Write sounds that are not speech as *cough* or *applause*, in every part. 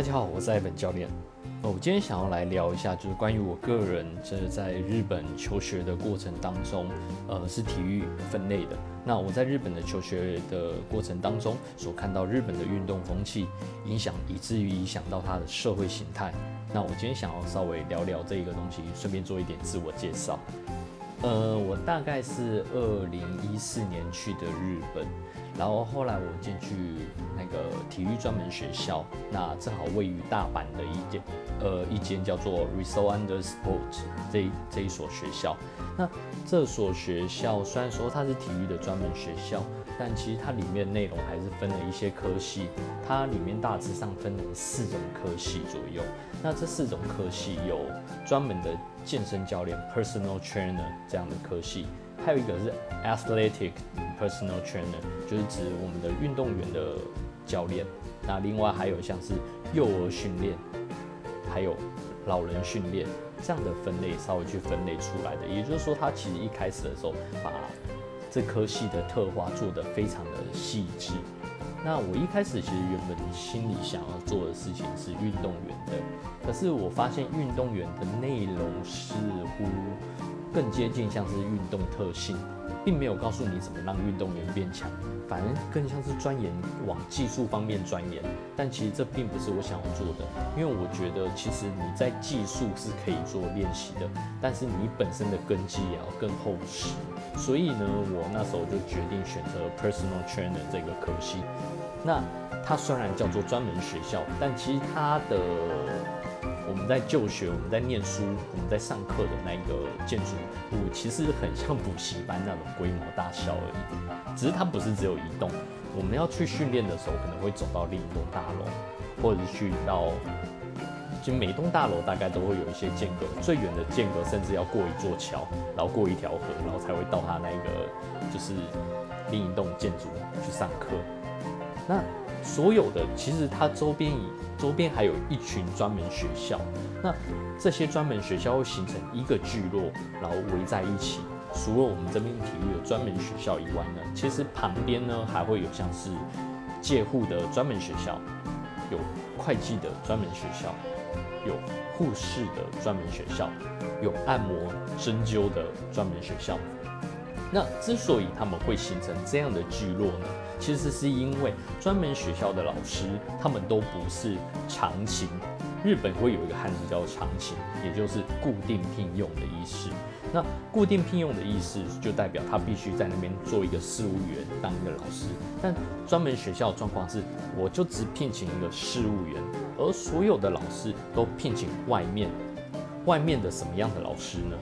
大家好，我是艾本教练。我今天想要来聊一下，就是关于我个人这在日本求学的过程当中，呃，是体育分类的。那我在日本的求学的过程当中，所看到日本的运动风气影响，以至于影响到它的社会形态。那我今天想要稍微聊聊这一个东西，顺便做一点自我介绍。呃，我大概是二零一四年去的日本。然后后来我进去那个体育专门学校，那正好位于大阪的一间，呃，一间叫做 r e s o Under Sport 这这一所学校。那这所学校虽然说它是体育的专门学校，但其实它里面内容还是分了一些科系。它里面大致上分了四种科系左右。那这四种科系有专门的健身教练 （Personal Trainer） 这样的科系。还有一个是 athletic personal trainer，就是指我们的运动员的教练。那另外还有像是幼儿训练，还有老人训练这样的分类，稍微去分类出来的。也就是说，他其实一开始的时候把这科系的特化做得非常的细致。那我一开始其实原本心里想要做的事情是运动员的，可是我发现运动员的内容似乎。更接近像是运动特性，并没有告诉你怎么让运动员变强，反而更像是钻研往技术方面钻研。但其实这并不是我想要做的，因为我觉得其实你在技术是可以做练习的，但是你本身的根基也要更厚实。所以呢，我那时候就决定选择 personal trainer 这个科系。那它虽然叫做专门学校，但其实它的我们在就学，我们在念书，我们在上课的那个建筑物，其实很像补习班那种规模大小而已。只是它不是只有一栋，我们要去训练的时候，可能会走到另一栋大楼，或者是去到，就每栋大楼大概都会有一些间隔，最远的间隔甚至要过一座桥，然后过一条河，然后才会到它那个就是另一栋建筑去上课。那所有的其实它周边以周边还有一群专门学校，那这些专门学校会形成一个聚落，然后围在一起。除了我们这边体育的专门学校以外呢，其实旁边呢还会有像是借户的专门学校，有会计的专门学校，有护士的专门学校，有按摩针灸的专门学校。那之所以他们会形成这样的聚落呢，其实是因为专门学校的老师他们都不是常勤。日本会有一个汉字叫常勤，也就是固定聘用的意思。那固定聘用的意思就代表他必须在那边做一个事务员，当一个老师。但专门学校的状况是，我就只聘请一个事务员，而所有的老师都聘请外面，外面的什么样的老师呢？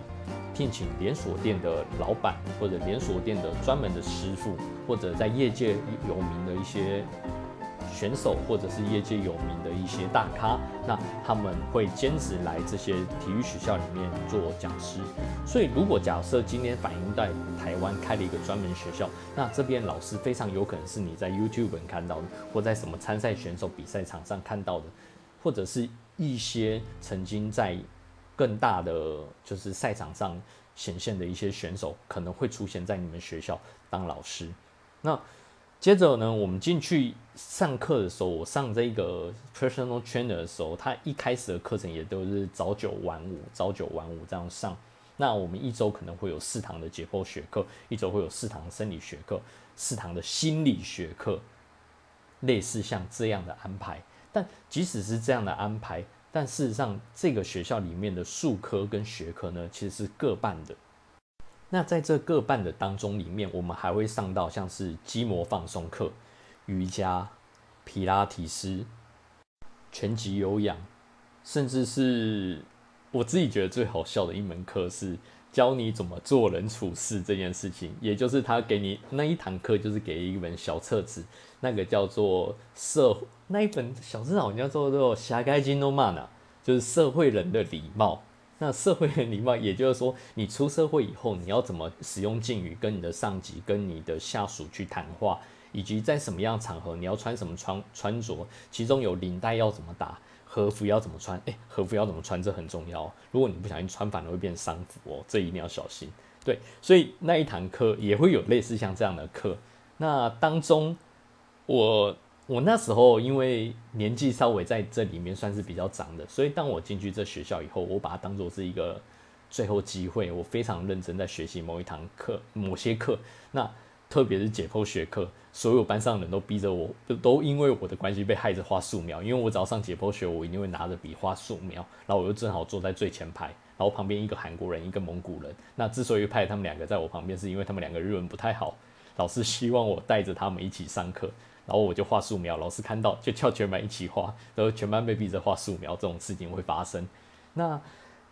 聘请连锁店的老板，或者连锁店的专门的师傅，或者在业界有名的一些选手，或者是业界有名的一些大咖，那他们会兼职来这些体育学校里面做讲师。所以，如果假设今天反映在台湾开了一个专门学校，那这边老师非常有可能是你在 YouTube 看到的，或在什么参赛选手比赛场上看到的，或者是一些曾经在。更大的就是赛场上显现的一些选手可能会出现在你们学校当老师。那接着呢，我们进去上课的时候，我上这个 personal trainer 的时候，他一开始的课程也都是早九晚五，早九晚五这样上。那我们一周可能会有四堂的解剖学课，一周会有四堂生理学课，四堂的心理学课，类似像这样的安排。但即使是这样的安排，但事实上，这个学校里面的术科跟学科呢，其实是各半的。那在这各半的当中里面，我们还会上到像是筋膜放松课、瑜伽、皮拉提斯、拳击有氧，甚至是我自己觉得最好笑的一门课是教你怎么做人处事这件事情。也就是他给你那一堂课，就是给一本小册子，那个叫做社。那一本小字好像做做侠该金诺曼啊，就是社会人的礼貌。那社会人礼貌，也就是说，你出社会以后，你要怎么使用敬语跟你的上级、跟你的下属去谈话，以及在什么样场合你要穿什么穿穿着，其中有领带要怎么打，和服要怎么穿？诶，和服要怎么穿？这很重要。如果你不小心穿反了，会变丧服哦，这一定要小心。对，所以那一堂课也会有类似像这样的课。那当中我。我那时候因为年纪稍微在这里面算是比较长的，所以当我进去这学校以后，我把它当做是一个最后机会，我非常认真在学习某一堂课、某些课。那特别是解剖学课，所有班上人都逼着我，都因为我的关系被害着画素描。因为我只要上解剖学，我一定会拿着笔画素描。然后我又正好坐在最前排，然后旁边一个韩国人，一个蒙古人。那之所以派他们两个在我旁边，是因为他们两个日文不太好，老师希望我带着他们一起上课。然后我就画素描，老师看到就叫全班一起画，然后全班被逼着画素描，这种事情会发生。那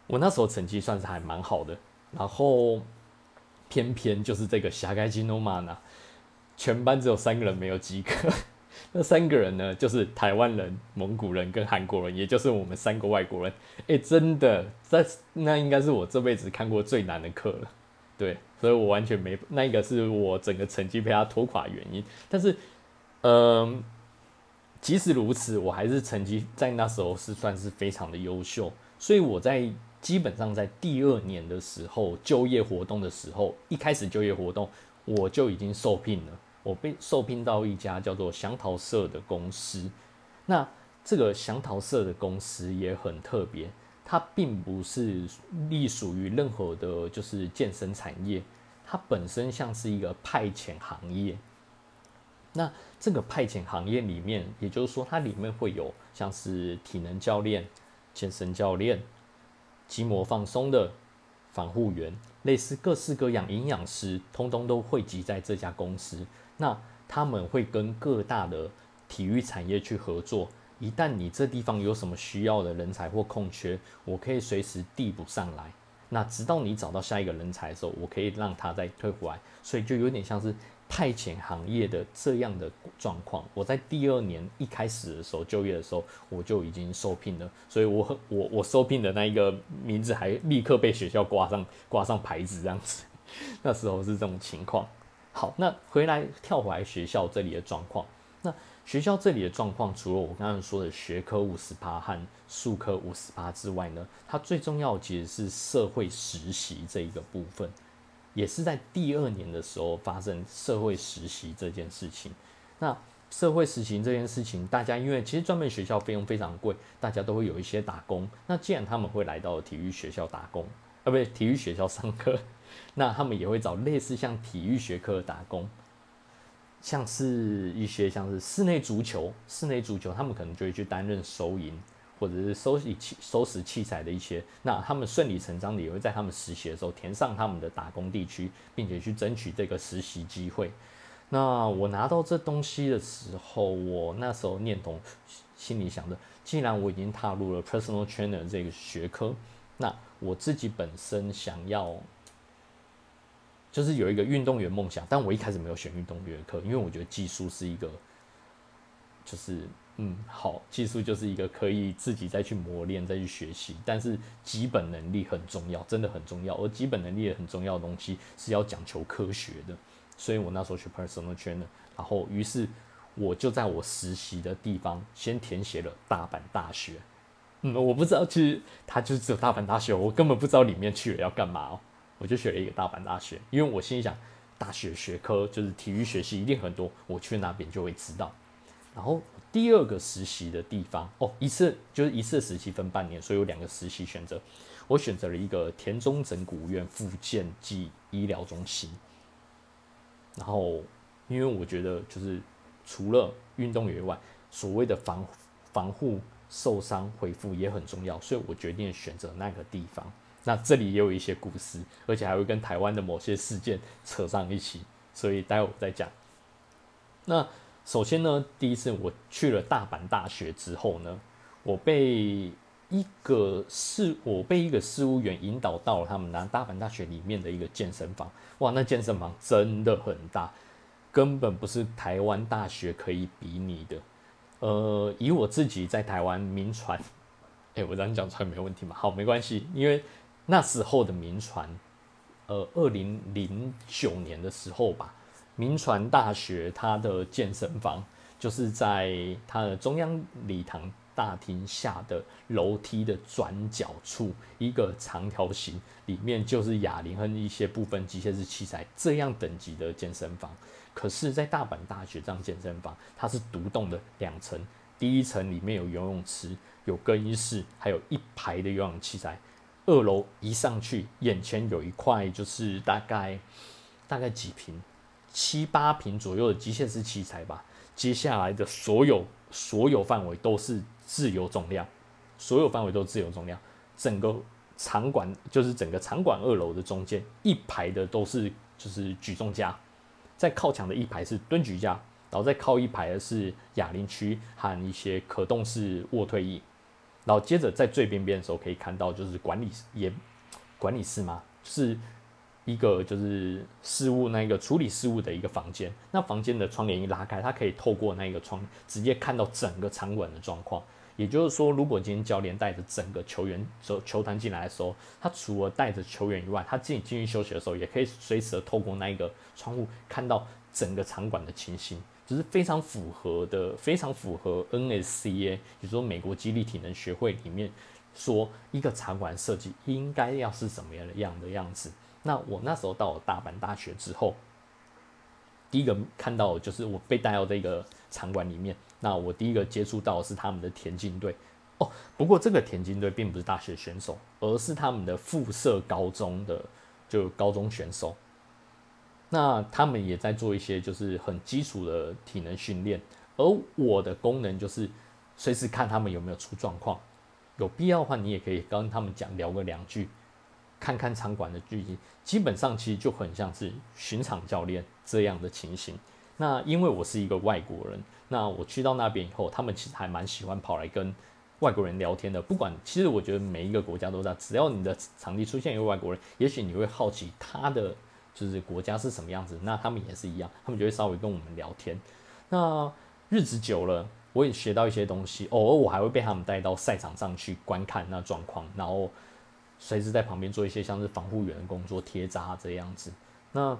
我那时候成绩算是还蛮好的，然后偏偏就是这个侠盖金诺玛呢，全班只有三个人没有及格。那三个人呢，就是台湾人、蒙古人跟韩国人，也就是我们三个外国人。哎，真的，在那应该是我这辈子看过最难的课了。对，所以我完全没那个是我整个成绩被他拖垮原因，但是。嗯，即使如此，我还是成绩在那时候是算是非常的优秀，所以我在基本上在第二年的时候就业活动的时候，一开始就业活动我就已经受聘了，我被受聘到一家叫做祥桃社的公司。那这个祥桃社的公司也很特别，它并不是隶属于任何的，就是健身产业，它本身像是一个派遣行业。那这个派遣行业里面，也就是说，它里面会有像是体能教练、健身教练、筋膜放松的防护员，类似各式各样营养师，通通都汇集在这家公司。那他们会跟各大的体育产业去合作。一旦你这地方有什么需要的人才或空缺，我可以随时递补上来。那直到你找到下一个人才的时候，我可以让他再退回来。所以就有点像是。派遣行业的这样的状况，我在第二年一开始的时候就业的时候，我就已经受聘了，所以我很我我受聘的那一个名字还立刻被学校挂上挂上牌子这样子，*laughs* 那时候是这种情况。好，那回来跳回来学校这里的状况，那学校这里的状况，除了我刚刚说的学科五十八和数科五十八之外呢，它最重要其实是社会实习这一个部分。也是在第二年的时候发生社会实习这件事情。那社会实习这件事情，大家因为其实专门学校费用非常贵，大家都会有一些打工。那既然他们会来到体育学校打工，啊，不对，体育学校上课，*laughs* 那他们也会找类似像体育学科打工，像是一些像是室内足球，室内足球他们可能就会去担任收银。或者是收拾器、收拾器材的一些，那他们顺理成章的也会在他们实习的时候填上他们的打工地区，并且去争取这个实习机会。那我拿到这东西的时候，我那时候念头，心里想着，既然我已经踏入了 personal trainer 这个学科，那我自己本身想要，就是有一个运动员梦想，但我一开始没有选运动员课，因为我觉得技术是一个，就是。嗯，好，技术就是一个可以自己再去磨练、再去学习，但是基本能力很重要，真的很重要。而基本能力也很重要的东西是要讲求科学的，所以我那时候去 personal trainer，然后于是我就在我实习的地方先填写了大阪大学。嗯，我不知道，其实它就只有大阪大学，我根本不知道里面去了要干嘛。我就选了一个大阪大学，因为我心里想，大学学科就是体育学习一定很多，我去那边就会知道。然后第二个实习的地方哦，一次就是一次实习分半年，所以有两个实习选择。我选择了一个田中整骨院附件暨医疗中心。然后，因为我觉得就是除了运动员外，所谓的防防护受伤恢复也很重要，所以我决定选择那个地方。那这里也有一些故事，而且还会跟台湾的某些事件扯上一起，所以待会我再讲。那。首先呢，第一次我去了大阪大学之后呢，我被一个事，我被一个事务员引导到了他们南大阪大学里面的一个健身房。哇，那健身房真的很大，根本不是台湾大学可以比拟的。呃，以我自己在台湾名传，哎，我这样讲出来没问题吗？好，没关系，因为那时候的名传，呃，二零零九年的时候吧。民传大学它的健身房就是在它的中央礼堂大厅下的楼梯的转角处，一个长条形，里面就是哑铃和一些部分机械式器材这样等级的健身房。可是，在大阪大学这样健身房，它是独栋的两层，第一层里面有游泳池、有更衣室，还有一排的游泳器材。二楼一上去，眼前有一块就是大概大概几平，七八平左右的机械式器材吧。接下来的所有所有范围都是自由重量，所有范围都是自由重量。整个场馆就是整个场馆二楼的中间一排的都是就是举重架，在靠墙的一排是蹲举架，然后再靠一排的是哑铃区和一些可动式卧推椅。然后接着在最边边的时候可以看到，就是管理也管理室嘛，是一个就是事务那个处理事务的一个房间。那房间的窗帘一拉开，他可以透过那个窗直接看到整个场馆的状况。也就是说，如果今天教练带着整个球员走球团进来的时候，他除了带着球员以外，他自己进去休息的时候，也可以随时的透过那一个窗户看到整个场馆的情形。只是非常符合的，非常符合 NSCA，比如说美国激励体能学会里面说一个场馆设计应该要是什么样的样的样子。那我那时候到了大阪大学之后，第一个看到就是我被带到这个场馆里面，那我第一个接触到的是他们的田径队哦。不过这个田径队并不是大学选手，而是他们的附设高中的就高中选手。那他们也在做一些就是很基础的体能训练，而我的功能就是随时看他们有没有出状况，有必要的话你也可以跟他们讲聊个两句，看看场馆的剧情，基本上其实就很像是巡场教练这样的情形。那因为我是一个外国人，那我去到那边以后，他们其实还蛮喜欢跑来跟外国人聊天的。不管其实我觉得每一个国家都在，只要你的场地出现一个外国人，也许你会好奇他的。就是国家是什么样子，那他们也是一样，他们就会稍微跟我们聊天。那日子久了，我也学到一些东西。偶尔我还会被他们带到赛场上去观看那状况，然后随时在旁边做一些像是防护员的工作、贴扎这样子。那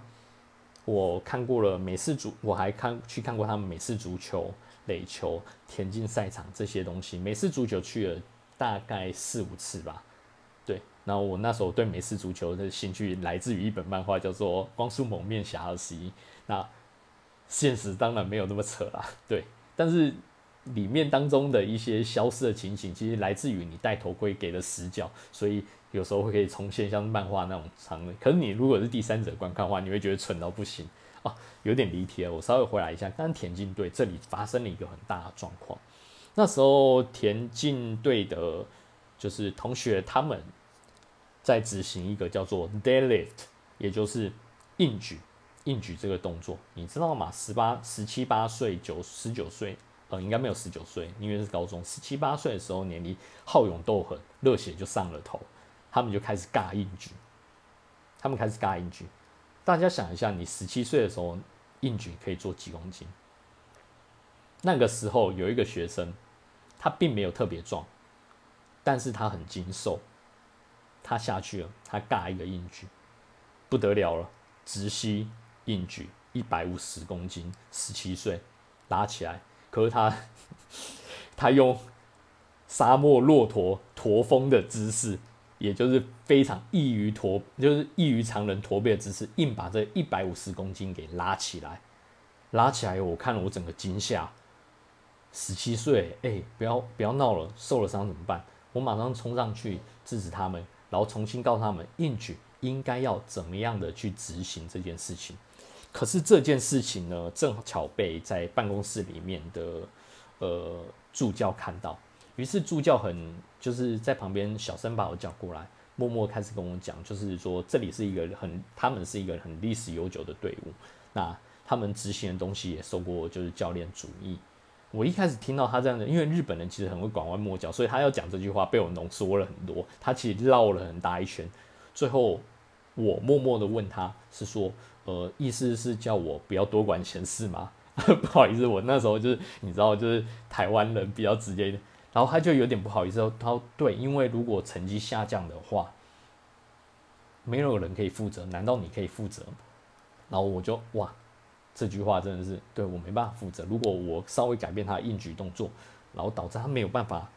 我看过了美式足，我还看去看过他们美式足球、垒球、田径赛场这些东西。美式足球去了大概四五次吧。然后我那时候对美式足球的兴趣来自于一本漫画，叫做《光速蒙面侠二十一》。那现实当然没有那么扯啦，*laughs* 对。但是里面当中的一些消失的情形，其实来自于你戴头盔给的死角，所以有时候会可以重现像漫画那种场面。可是你如果是第三者观看的话，你会觉得蠢到不行哦，有点离题了。我稍微回来一下，刚田径队这里发生了一个很大的状况。那时候田径队的，就是同学他们。在执行一个叫做 deadlift，也就是硬举，硬举这个动作，你知道吗？十八、十七八岁、九十九岁，呃，应该没有十九岁，因为是高中。十七八岁的时候，年龄好勇斗狠，热血就上了头，他们就开始尬硬举，他们开始尬硬举。大家想一下，你十七岁的时候，硬举可以做几公斤？那个时候有一个学生，他并没有特别壮，但是他很精瘦。他下去了，他尬一个硬举，不得了了，直膝硬举一百五十公斤，十七岁拉起来，可是他 *laughs* 他用沙漠骆驼驼峰的姿势，也就是非常异于驼，就是异于常人驼背的姿势，硬把这一百五十公斤给拉起来，拉起来，我看了我整个惊吓，十七岁，哎，不要不要闹了，受了伤怎么办？我马上冲上去制止他们。然后重新告诉他们，应举应该要怎么样的去执行这件事情。可是这件事情呢，正巧被在办公室里面的呃助教看到，于是助教很就是在旁边小声把我叫过来，默默开始跟我讲，就是说这里是一个很他们是一个很历史悠久的队伍，那他们执行的东西也受过就是教练主义。我一开始听到他这样的，因为日本人其实很会拐弯抹角，所以他要讲这句话被我浓缩了很多。他其实绕了很大一圈，最后我默默的问他是说，呃，意思是叫我不要多管闲事吗？*laughs* 不好意思，我那时候就是你知道，就是台湾人比较直接一点，然后他就有点不好意思，他说对，因为如果成绩下降的话，没有人可以负责，难道你可以负责？然后我就哇。这句话真的是对我没办法负责。如果我稍微改变他的硬举动作，然后导致他没有办法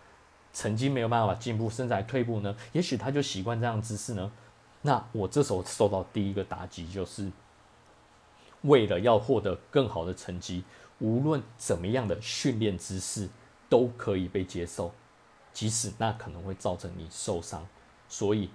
成绩没有办法进步，身材退步呢？也许他就习惯这样姿势呢？那我这时候受到第一个打击就是，为了要获得更好的成绩，无论怎么样的训练姿势都可以被接受，即使那可能会造成你受伤。所以，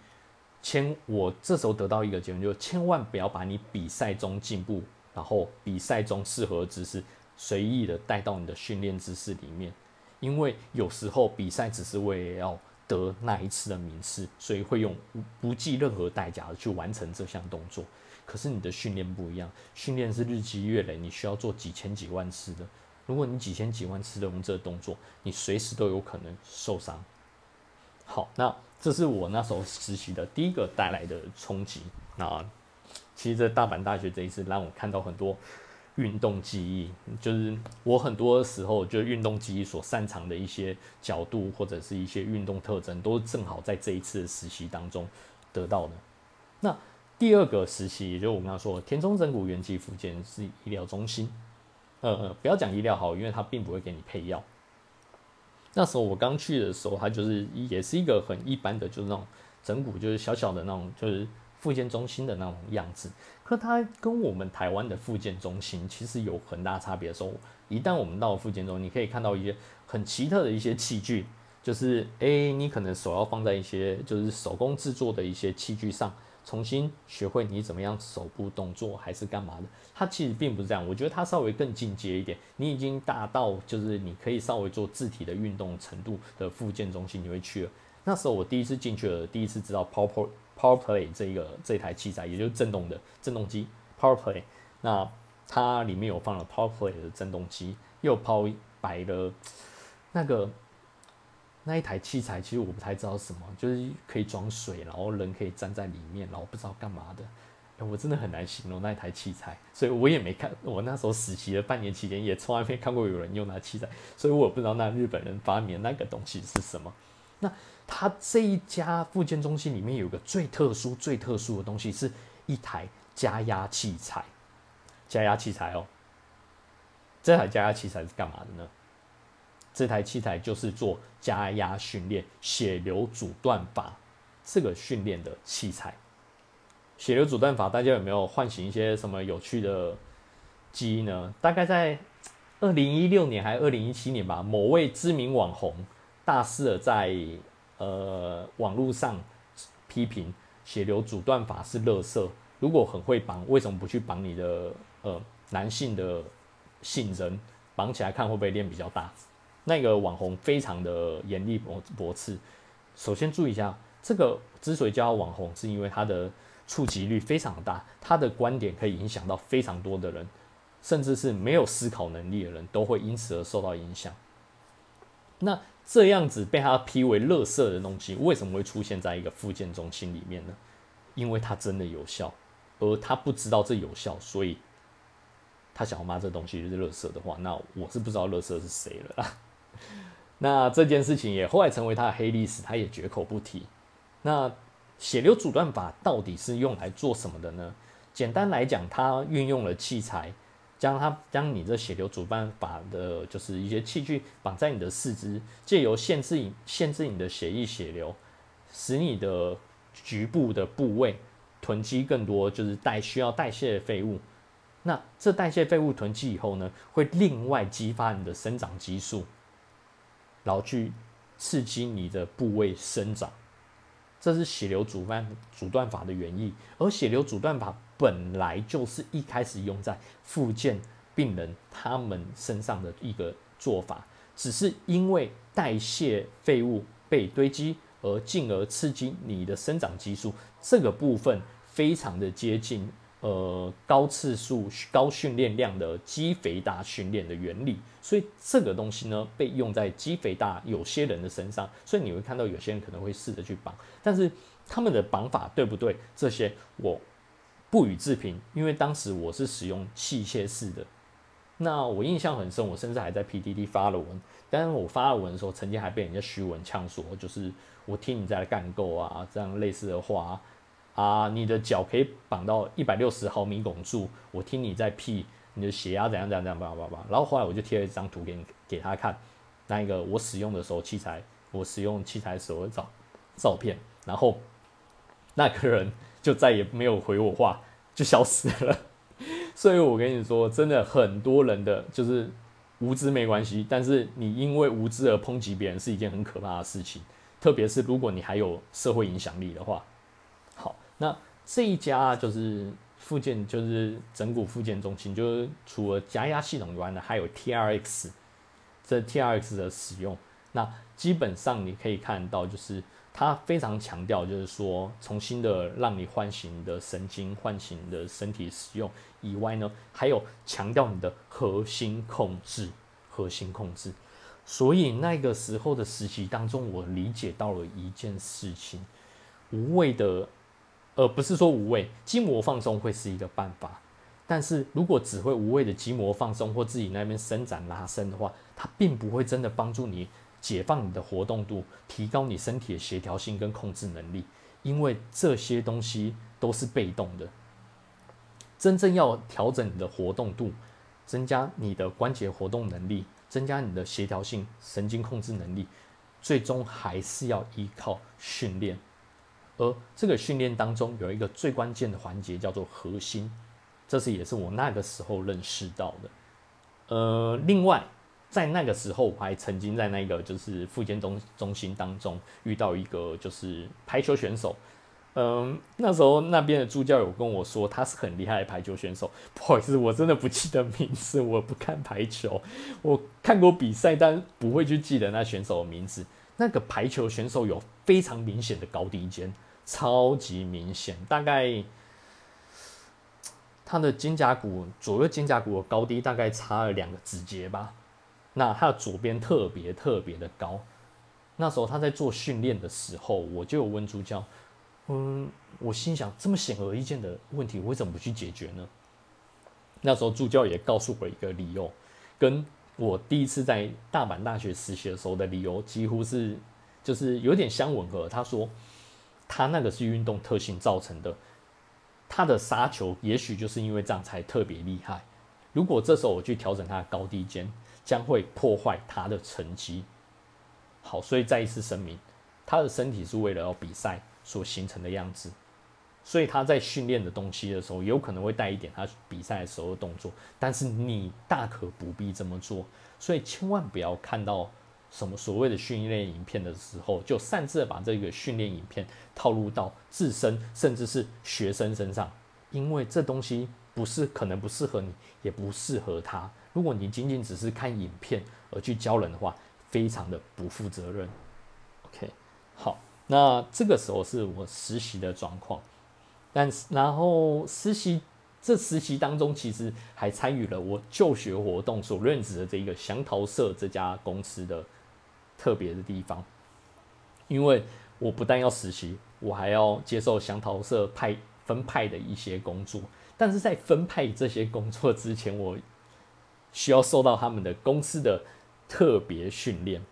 千我这时候得到一个结论，就是千万不要把你比赛中进步，然后比赛中适合的姿势随意的带到你的训练姿势里面，因为有时候比赛只是为了要得那一次的名次，所以会用不计任何代价的去完成这项动作。可是你的训练不一样，训练是日积月累，你需要做几千几万次的。如果你几千几万次都用这个动作，你随时都有可能受伤。好，那这是我那时候实习的第一个带来的冲击。那其实，在大阪大学这一次，让我看到很多运动记忆，就是我很多时候就运动记忆所擅长的一些角度，或者是一些运动特征，都正好在这一次的实习当中得到的。那第二个实习，也就是我刚刚说田中整骨原肌附件是医疗中心。呃，不要讲医疗好，因为他并不会给你配药。那时候我刚去的时候，他就是也是一个很一般的，就是那种整骨，就是小小的那种，就是复健中心的那种样子。可它跟我们台湾的复健中心其实有很大差别的时候，一旦我们到了复健中，你可以看到一些很奇特的一些器具，就是诶，你可能手要放在一些就是手工制作的一些器具上。重新学会你怎么样手部动作还是干嘛的？它其实并不是这样，我觉得它稍微更进阶一点。你已经达到就是你可以稍微做自体的运动程度的附件中心，你会去了。那时候我第一次进去了，第一次知道 Power Power Play 这个这台器材，也就是震动的震动机 Power Play。那它里面有放了 Power Play 的震动机，又抛摆了那个。那一台器材其实我不太知道什么，就是可以装水，然后人可以站在里面，然后不知道干嘛的。我真的很难形容那一台器材，所以我也没看。我那时候实习的半年期间，也从来没看过有人用那器材，所以我不知道那日本人发明那个东西是什么。那他这一家附件中心里面有个最特殊、最特殊的东西，是一台加压器材。加压器材哦，这台加压器材是干嘛的呢？这台器材就是做加压训练、血流阻断法这个训练的器材。血流阻断法，大家有没有唤醒一些什么有趣的记忆呢？大概在二零一六年还是二零一七年吧，某位知名网红大肆的在呃网络上批评血流阻断法是垃圾。如果很会绑，为什么不去绑你的呃男性的性征？绑起来看会不会练比较大？那个网红非常的严厉驳驳斥。首先注意一下，这个之所以叫网红，是因为他的触及率非常大，他的观点可以影响到非常多的人，甚至是没有思考能力的人都会因此而受到影响。那这样子被他批为垃圾的东西，为什么会出现在一个附件中心里面呢？因为它真的有效，而他不知道这有效，所以他想要骂这东西就是垃圾的话，那我是不知道垃圾是谁了啦。那这件事情也后来成为他的黑历史，他也绝口不提。那血流阻断法到底是用来做什么的呢？简单来讲，它运用了器材，将它将你这血流阻断法的，就是一些器具绑在你的四肢，借由限制限制你的血液血流，使你的局部的部位囤积更多就是代需要代谢的废物。那这代谢废物囤积以后呢，会另外激发你的生长激素。然后去刺激你的部位生长，这是血流阻断阻断法的原意。而血流阻断法本来就是一开始用在复健病人他们身上的一个做法，只是因为代谢废物被堆积，而进而刺激你的生长激素这个部分非常的接近。呃，高次数、高训练量的肌肥大训练的原理，所以这个东西呢，被用在肌肥大有些人的身上，所以你会看到有些人可能会试着去绑，但是他们的绑法对不对？这些我不予置评，因为当时我是使用器械式的，那我印象很深，我甚至还在 PDD 发了文，但是我发了文的时候，曾经还被人家虚文呛说，就是我听你在干够啊，这样类似的话。啊，你的脚可以绑到一百六十毫米汞柱，我听你在屁，你的血压怎样怎样怎样，叭叭叭。然后后来我就贴了一张图给你给他看，那一个我使用的时候器材，我使用器材时候照照片，然后那个人就再也没有回我话，就消失了。所以我跟你说，真的很多人的就是无知没关系，但是你因为无知而抨击别人是一件很可怕的事情，特别是如果你还有社会影响力的话。好，那这一家就是附件，就是整骨附件中心，就是除了加压系统以外呢，还有 TRX，这 TRX 的使用，那基本上你可以看到就是。它非常强调，就是说，重新的让你唤醒的神经、唤醒的身体使用以外呢，还有强调你的核心控制、核心控制。所以那个时候的实习当中，我理解到了一件事情：无谓的，而，不是说无谓筋膜放松会是一个办法，但是如果只会无谓的筋膜放松或自己那边伸展拉伸的话，它并不会真的帮助你。解放你的活动度，提高你身体的协调性跟控制能力，因为这些东西都是被动的。真正要调整你的活动度，增加你的关节活动能力，增加你的协调性、神经控制能力，最终还是要依靠训练。而这个训练当中有一个最关键的环节叫做核心，这是也是我那个时候认识到的。呃，另外。在那个时候，我还曾经在那个就是复健中中心当中遇到一个就是排球选手，嗯，那时候那边的助教有跟我说他是很厉害的排球选手。*laughs* 不好意思，我真的不记得名字，我不看排球，我看过比赛，但不会去记得那选手的名字。那个排球选手有非常明显的高低肩，超级明显，大概他的肩胛骨左右肩胛骨的高低大概差了两个指节吧。那他的左边特别特别的高，那时候他在做训练的时候，我就有问助教，嗯，我心想这么显而易见的问题，我为什么不去解决呢？那时候助教也告诉我一个理由，跟我第一次在大阪大学实习的时候的理由几乎是，就是有点相吻合。他说，他那个是运动特性造成的，他的杀球也许就是因为这样才特别厉害。如果这时候我去调整他的高低肩，将会破坏他的成绩。好，所以再一次声明，他的身体是为了要比赛所形成的样子，所以他在训练的东西的时候，有可能会带一点他比赛的时候的动作，但是你大可不必这么做。所以千万不要看到什么所谓的训练影片的时候，就擅自把这个训练影片套入到自身甚至是学生身上，因为这东西不是可能不适合你，也不适合他。如果你仅仅只是看影片而去教人的话，非常的不负责任。OK，好，那这个时候是我实习的状况，但是然后实习这实习当中，其实还参与了我就学活动所任职的这个祥桃社这家公司的特别的地方，因为我不但要实习，我还要接受祥桃社派分派的一些工作，但是在分派这些工作之前，我需要受到他们的公司的特别训练，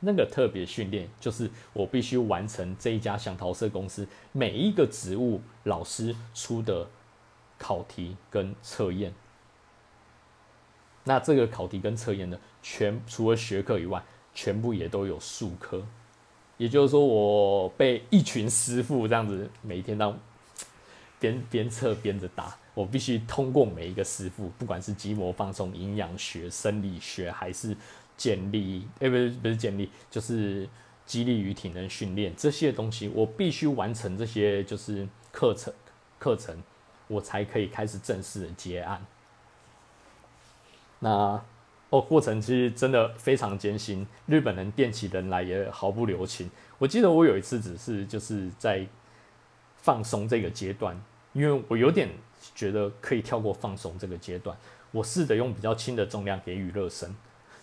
那个特别训练就是我必须完成这一家想桃社公司每一个职务老师出的考题跟测验。那这个考题跟测验呢，全除了学科以外，全部也都有术科。也就是说，我被一群师傅这样子每天当边边测边着打。我必须通过每一个师傅，不管是筋膜放松、营养学、生理学，还是健力，哎，不是不是健力，就是激励与体能训练这些东西，我必须完成这些就是课程课程，我才可以开始正式的接案。那哦，过程其实真的非常艰辛，日本人电起人来也毫不留情。我记得我有一次只是就是在放松这个阶段，因为我有点。觉得可以跳过放松这个阶段，我试着用比较轻的重量给予热身。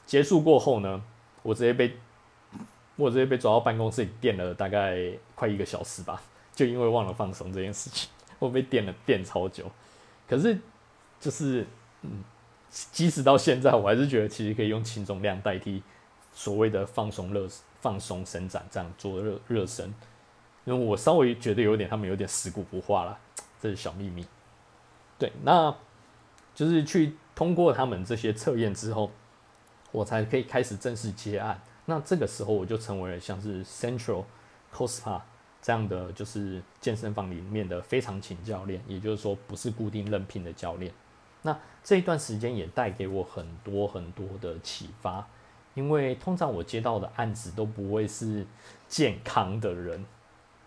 结束过后呢，我直接被我直接被抓到办公室里电了大概快一个小时吧，就因为忘了放松这件事情，我被电了电超久。可是就是嗯，即使到现在，我还是觉得其实可以用轻重量代替所谓的放松热放松伸展这样做热热身，因为我稍微觉得有点他们有点死骨不化了，这是小秘密。对，那就是去通过他们这些测验之后，我才可以开始正式接案。那这个时候我就成为了像是 Central Cospa 这样的就是健身房里面的非常勤教练，也就是说不是固定任聘的教练。那这一段时间也带给我很多很多的启发，因为通常我接到的案子都不会是健康的人，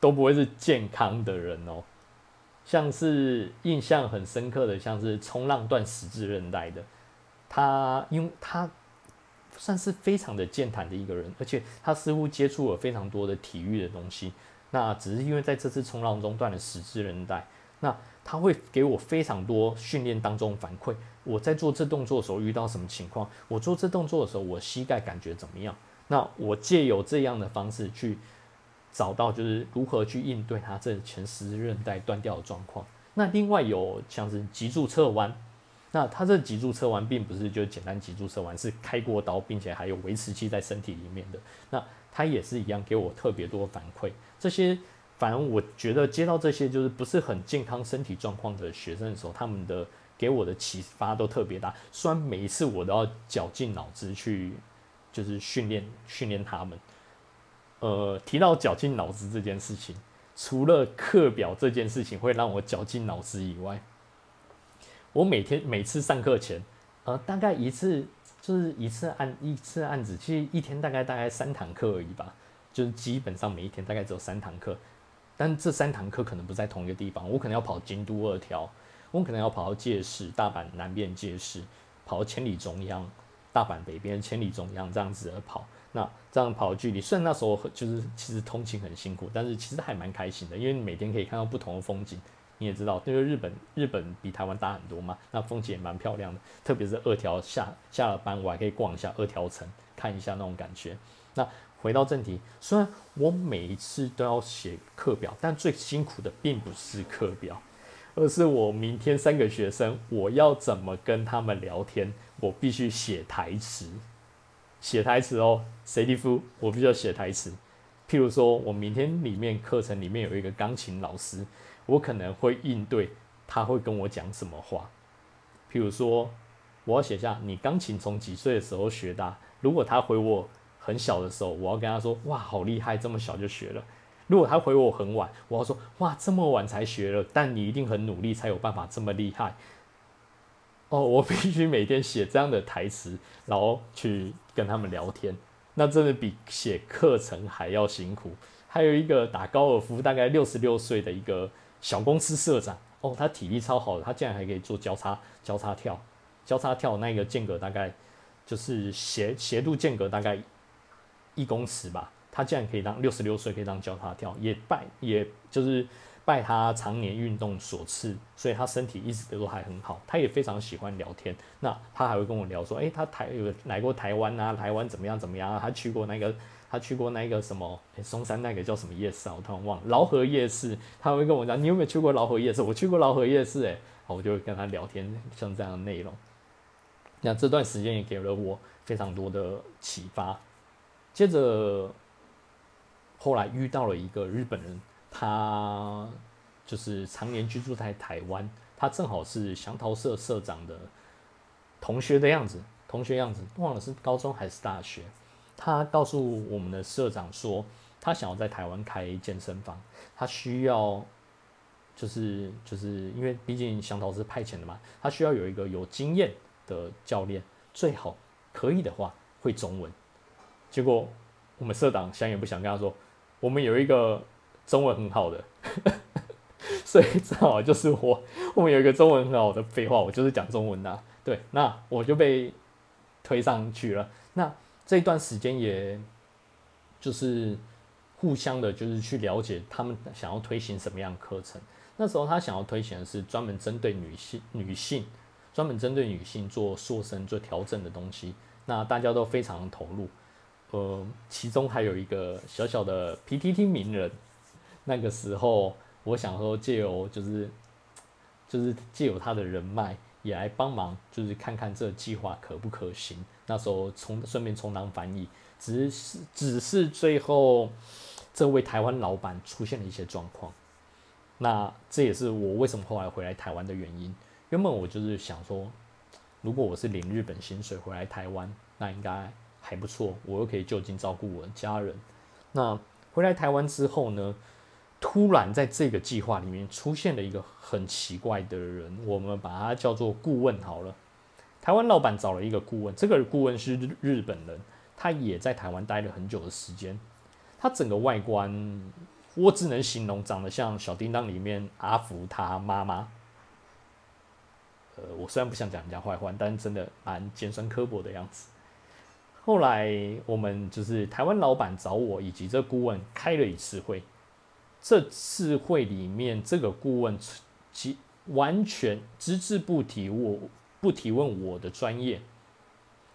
都不会是健康的人哦。像是印象很深刻的，像是冲浪断十字韧带的，他因为他算是非常的健谈的一个人，而且他似乎接触了非常多的体育的东西。那只是因为在这次冲浪中断了十字韧带，那他会给我非常多训练当中反馈。我在做这动作的时候遇到什么情况？我做这动作的时候，我膝盖感觉怎么样？那我借由这样的方式去。找到就是如何去应对他这前十字韧带断掉的状况。那另外有像是脊柱侧弯，那他这脊柱侧弯并不是就简单脊柱侧弯，是开过刀，并且还有维持器在身体里面的。那他也是一样给我特别多反馈。这些反正我觉得接到这些就是不是很健康身体状况的学生的时候，他们的给我的启发都特别大。虽然每一次我都要绞尽脑汁去就是训练训练他们。呃，提到绞尽脑汁这件事情，除了课表这件事情会让我绞尽脑汁以外，我每天每次上课前，呃，大概一次就是一次案一次案子，其实一天大概大概三堂课而已吧，就是基本上每一天大概只有三堂课，但这三堂课可能不在同一个地方，我可能要跑京都二条，我可能要跑到界市大阪南边界市，跑到千里中央大阪北边千里中央这样子而跑。那这样跑距离，虽然那时候就是其实通勤很辛苦，但是其实还蛮开心的，因为你每天可以看到不同的风景。你也知道，因为日本日本比台湾大很多嘛，那风景也蛮漂亮的。特别是二条下下了班，我还可以逛一下二条城，看一下那种感觉。那回到正题，虽然我每一次都要写课表，但最辛苦的并不是课表，而是我明天三个学生，我要怎么跟他们聊天，我必须写台词。写台词哦，谁蒂夫？我必须要写台词。譬如说，我明天里面课程里面有一个钢琴老师，我可能会应对他会跟我讲什么话。譬如说，我要写下你钢琴从几岁的时候学的。如果他回我很小的时候，我要跟他说：哇，好厉害，这么小就学了。如果他回我很晚，我要说：哇，这么晚才学了，但你一定很努力才有办法这么厉害。哦，我必须每天写这样的台词，然后去跟他们聊天，那真的比写课程还要辛苦。还有一个打高尔夫，大概六十六岁的一个小公司社长，哦，他体力超好的，他竟然还可以做交叉交叉跳，交叉跳那个间隔大概就是斜斜度间隔大概一公尺吧，他竟然可以当六十六岁可以当交叉跳，也拜也就是。拜他常年运动所赐，所以他身体一直都还很好。他也非常喜欢聊天，那他还会跟我聊说，诶，他台有来过台湾啊，台湾怎么样怎么样啊？他去过那个，他去过那个什么，诶，松山那个叫什么夜市啊？我突然忘了，劳河夜市。他会跟我讲，你有没有去过劳河夜市？我去过劳河夜市，诶，我就会跟他聊天，像这样的内容。那这段时间也给了我非常多的启发。接着，后来遇到了一个日本人。他就是常年居住在台湾，他正好是祥桃社社长的同学的样子，同学样子忘了是高中还是大学。他告诉我们的社长说，他想要在台湾开健身房，他需要就是就是因为毕竟祥桃是派遣的嘛，他需要有一个有经验的教练，最好可以的话会中文。结果我们社长想也不想跟他说，我们有一个。中文很好的，*laughs* 所以正好就是我我们有一个中文很好的废话，我就是讲中文的。对，那我就被推上去了。那这段时间，也就是互相的，就是去了解他们想要推行什么样的课程。那时候他想要推行的是专门针对女性、女性专门针对女性做塑身、做调整的东西。那大家都非常投入。呃，其中还有一个小小的 PTT 名人。那个时候，我想说借由就是，就是借由他的人脉也来帮忙，就是看看这计划可不可行。那时候充顺便充当翻译，只是只是最后这位台湾老板出现了一些状况。那这也是我为什么后来回来台湾的原因。原本我就是想说，如果我是领日本薪水回来台湾，那应该还不错，我又可以就近照顾我的家人。那回来台湾之后呢？突然在这个计划里面出现了一个很奇怪的人，我们把他叫做顾问好了。台湾老板找了一个顾问，这个顾问是日本人，他也在台湾待了很久的时间。他整个外观，我只能形容长得像小叮当里面阿福他妈妈。呃，我虽然不想讲人家坏话，但真的蛮尖酸刻薄的样子。后来我们就是台湾老板找我以及这顾问开了一次会。这次会里面，这个顾问其完全只字不提我，不提问我的专业，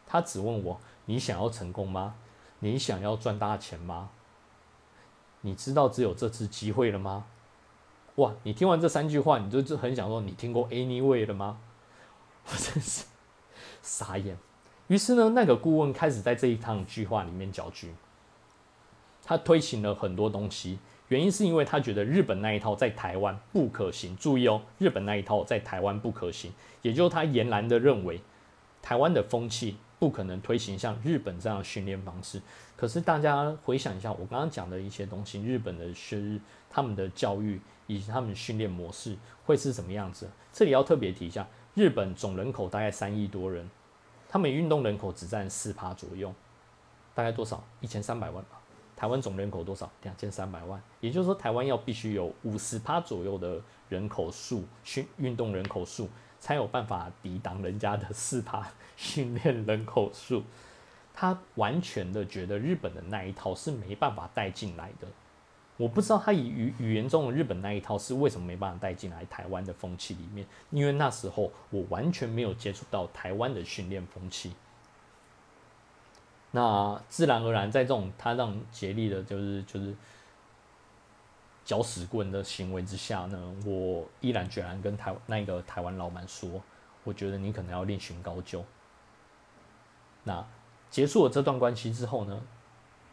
他只问我：你想要成功吗？你想要赚大钱吗？你知道只有这次机会了吗？哇！你听完这三句话，你就就很想说：你听过 Anyway 了吗？*laughs* 我真是傻眼。于是呢，那个顾问开始在这一趟计划里面搅局，他推行了很多东西。原因是因为他觉得日本那一套在台湾不可行。注意哦，日本那一套在台湾不可行，也就是他严然的认为台湾的风气不可能推行像日本这样的训练方式。可是大家回想一下，我刚刚讲的一些东西，日本的是他们的教育以及他们训练模式会是什么样子？这里要特别提一下，日本总人口大概三亿多人，他们运动人口只占四趴左右，大概多少？一千三百万吧。台湾总人口多少？两千三百万，也就是说，台湾要必须有五十趴左右的人口数训运动人口数，才有办法抵挡人家的四趴训练人口数。他完全的觉得日本的那一套是没办法带进来的。我不知道他以语语言中的日本那一套是为什么没办法带进来台湾的风气里面，因为那时候我完全没有接触到台湾的训练风气。那自然而然，在这种他让竭力的，就是就是搅屎棍的行为之下呢，我毅然决然跟台那个台湾老板说，我觉得你可能要另寻高就。那结束了这段关系之后呢，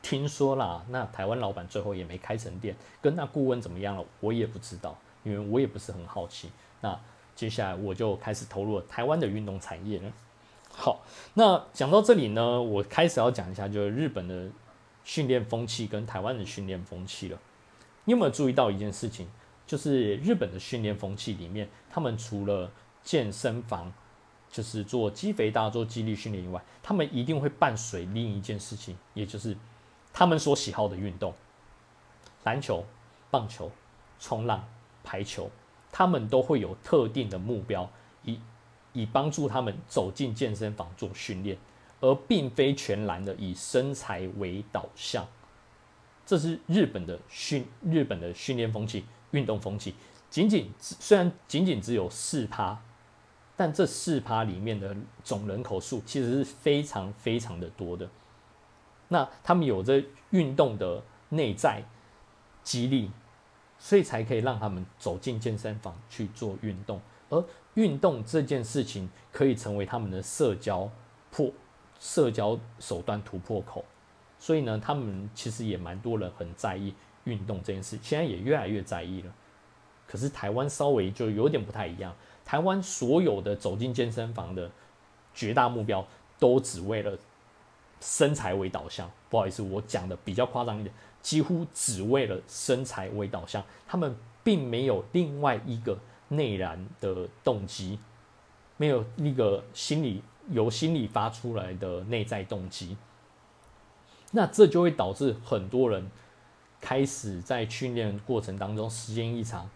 听说啦，那台湾老板最后也没开成店，跟那顾问怎么样了，我也不知道，因为我也不是很好奇。那接下来我就开始投入台湾的运动产业了。好，那讲到这里呢，我开始要讲一下，就是日本的训练风气跟台湾的训练风气了。你有没有注意到一件事情？就是日本的训练风气里面，他们除了健身房，就是做肌肥大、做肌力训练以外，他们一定会伴随另一件事情，也就是他们所喜好的运动，篮球、棒球、冲浪、排球，他们都会有特定的目标。以以帮助他们走进健身房做训练，而并非全然的以身材为导向。这是日本的训日本的训练风气、运动风气。仅仅虽然仅仅只有四趴，但这四趴里面的总人口数其实是非常非常的多的。那他们有着运动的内在激励，所以才可以让他们走进健身房去做运动，而。运动这件事情可以成为他们的社交破社交手段突破口，所以呢，他们其实也蛮多人很在意运动这件事，现在也越来越在意了。可是台湾稍微就有点不太一样，台湾所有的走进健身房的绝大目标都只为了身材为导向。不好意思，我讲的比较夸张一点，几乎只为了身材为导向，他们并没有另外一个。内燃的动机，没有那个心理由心理发出来的内在动机，那这就会导致很多人开始在训练过程当中时间一长，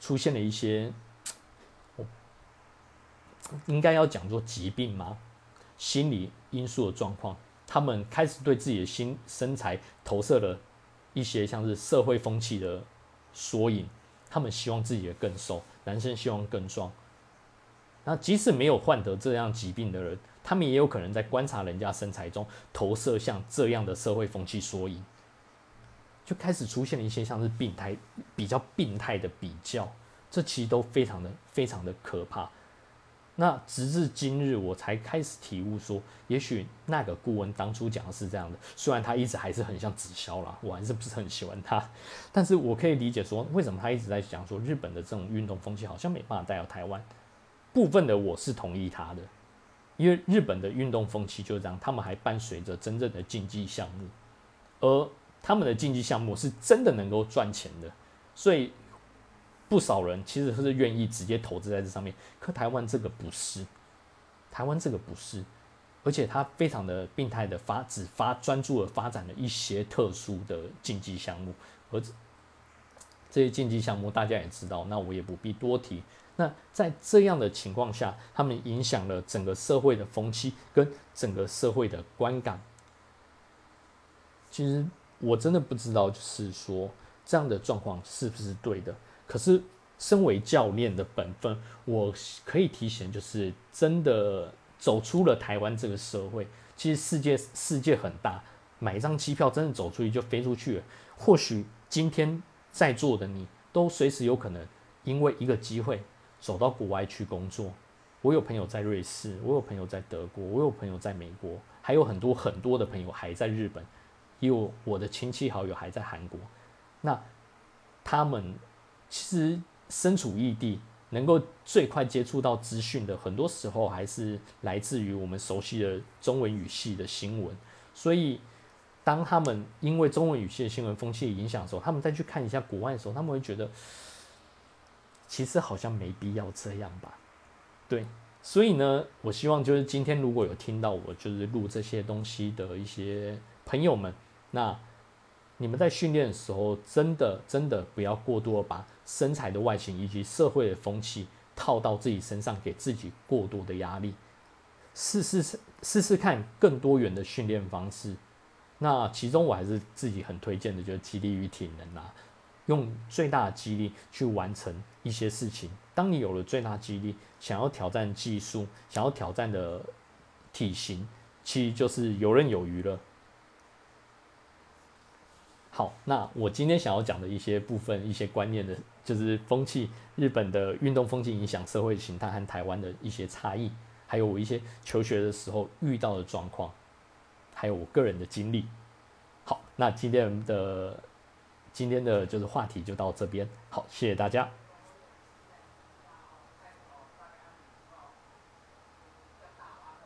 出现了一些，应该要讲做疾病吗？心理因素的状况，他们开始对自己的心身材投射了一些像是社会风气的缩影，他们希望自己的更瘦。男生希望更壮，那即使没有患得这样疾病的人，他们也有可能在观察人家身材中投射像这样的社会风气缩影，就开始出现了一些像是病态、比较病态的比较，这其实都非常的、非常的可怕。那直至今日，我才开始体悟说，也许那个顾问当初讲的是这样的。虽然他一直还是很像直销啦，我还是不是很喜欢他。但是我可以理解说，为什么他一直在讲说日本的这种运动风气好像没办法带到台湾。部分的我是同意他的，因为日本的运动风气就是这样，他们还伴随着真正的竞技项目，而他们的竞技项目是真的能够赚钱的。所以不少人其实是愿意直接投资在这上面。可台湾这个不是，台湾这个不是，而且它非常的病态的发，只发专注的发展了一些特殊的竞技项目，而这些竞技项目大家也知道，那我也不必多提。那在这样的情况下，他们影响了整个社会的风气跟整个社会的观感。其实我真的不知道，就是说这样的状况是不是对的。可是身为教练的本分，我可以提醒，就是真的走出了台湾这个社会。其实世界世界很大，买一张机票真的走出去就飞出去了。或许今天。在座的你都随时有可能因为一个机会走到国外去工作。我有朋友在瑞士，我有朋友在德国，我有朋友在美国，还有很多很多的朋友还在日本，也有我的亲戚好友还在韩国。那他们其实身处异地，能够最快接触到资讯的，很多时候还是来自于我们熟悉的中文语系的新闻，所以。当他们因为中文语系的新闻风气影响的时候，他们再去看一下国外的时候，他们会觉得其实好像没必要这样吧？对，所以呢，我希望就是今天如果有听到我就是录这些东西的一些朋友们，那你们在训练的时候，真的真的不要过多把身材的外形以及社会的风气套到自己身上，给自己过多的压力，试试试试看更多元的训练方式。那其中我还是自己很推荐的，就是激励与体能啦，用最大的激励去完成一些事情。当你有了最大激励，想要挑战技术，想要挑战的体型，其实就是游刃有余了。好，那我今天想要讲的一些部分、一些观念的，就是风气，日本的运动风气影响社会形态和台湾的一些差异，还有我一些求学的时候遇到的状况。还有我个人的经历，好，那今天的今天的就是话题就到这边，好，谢谢大家。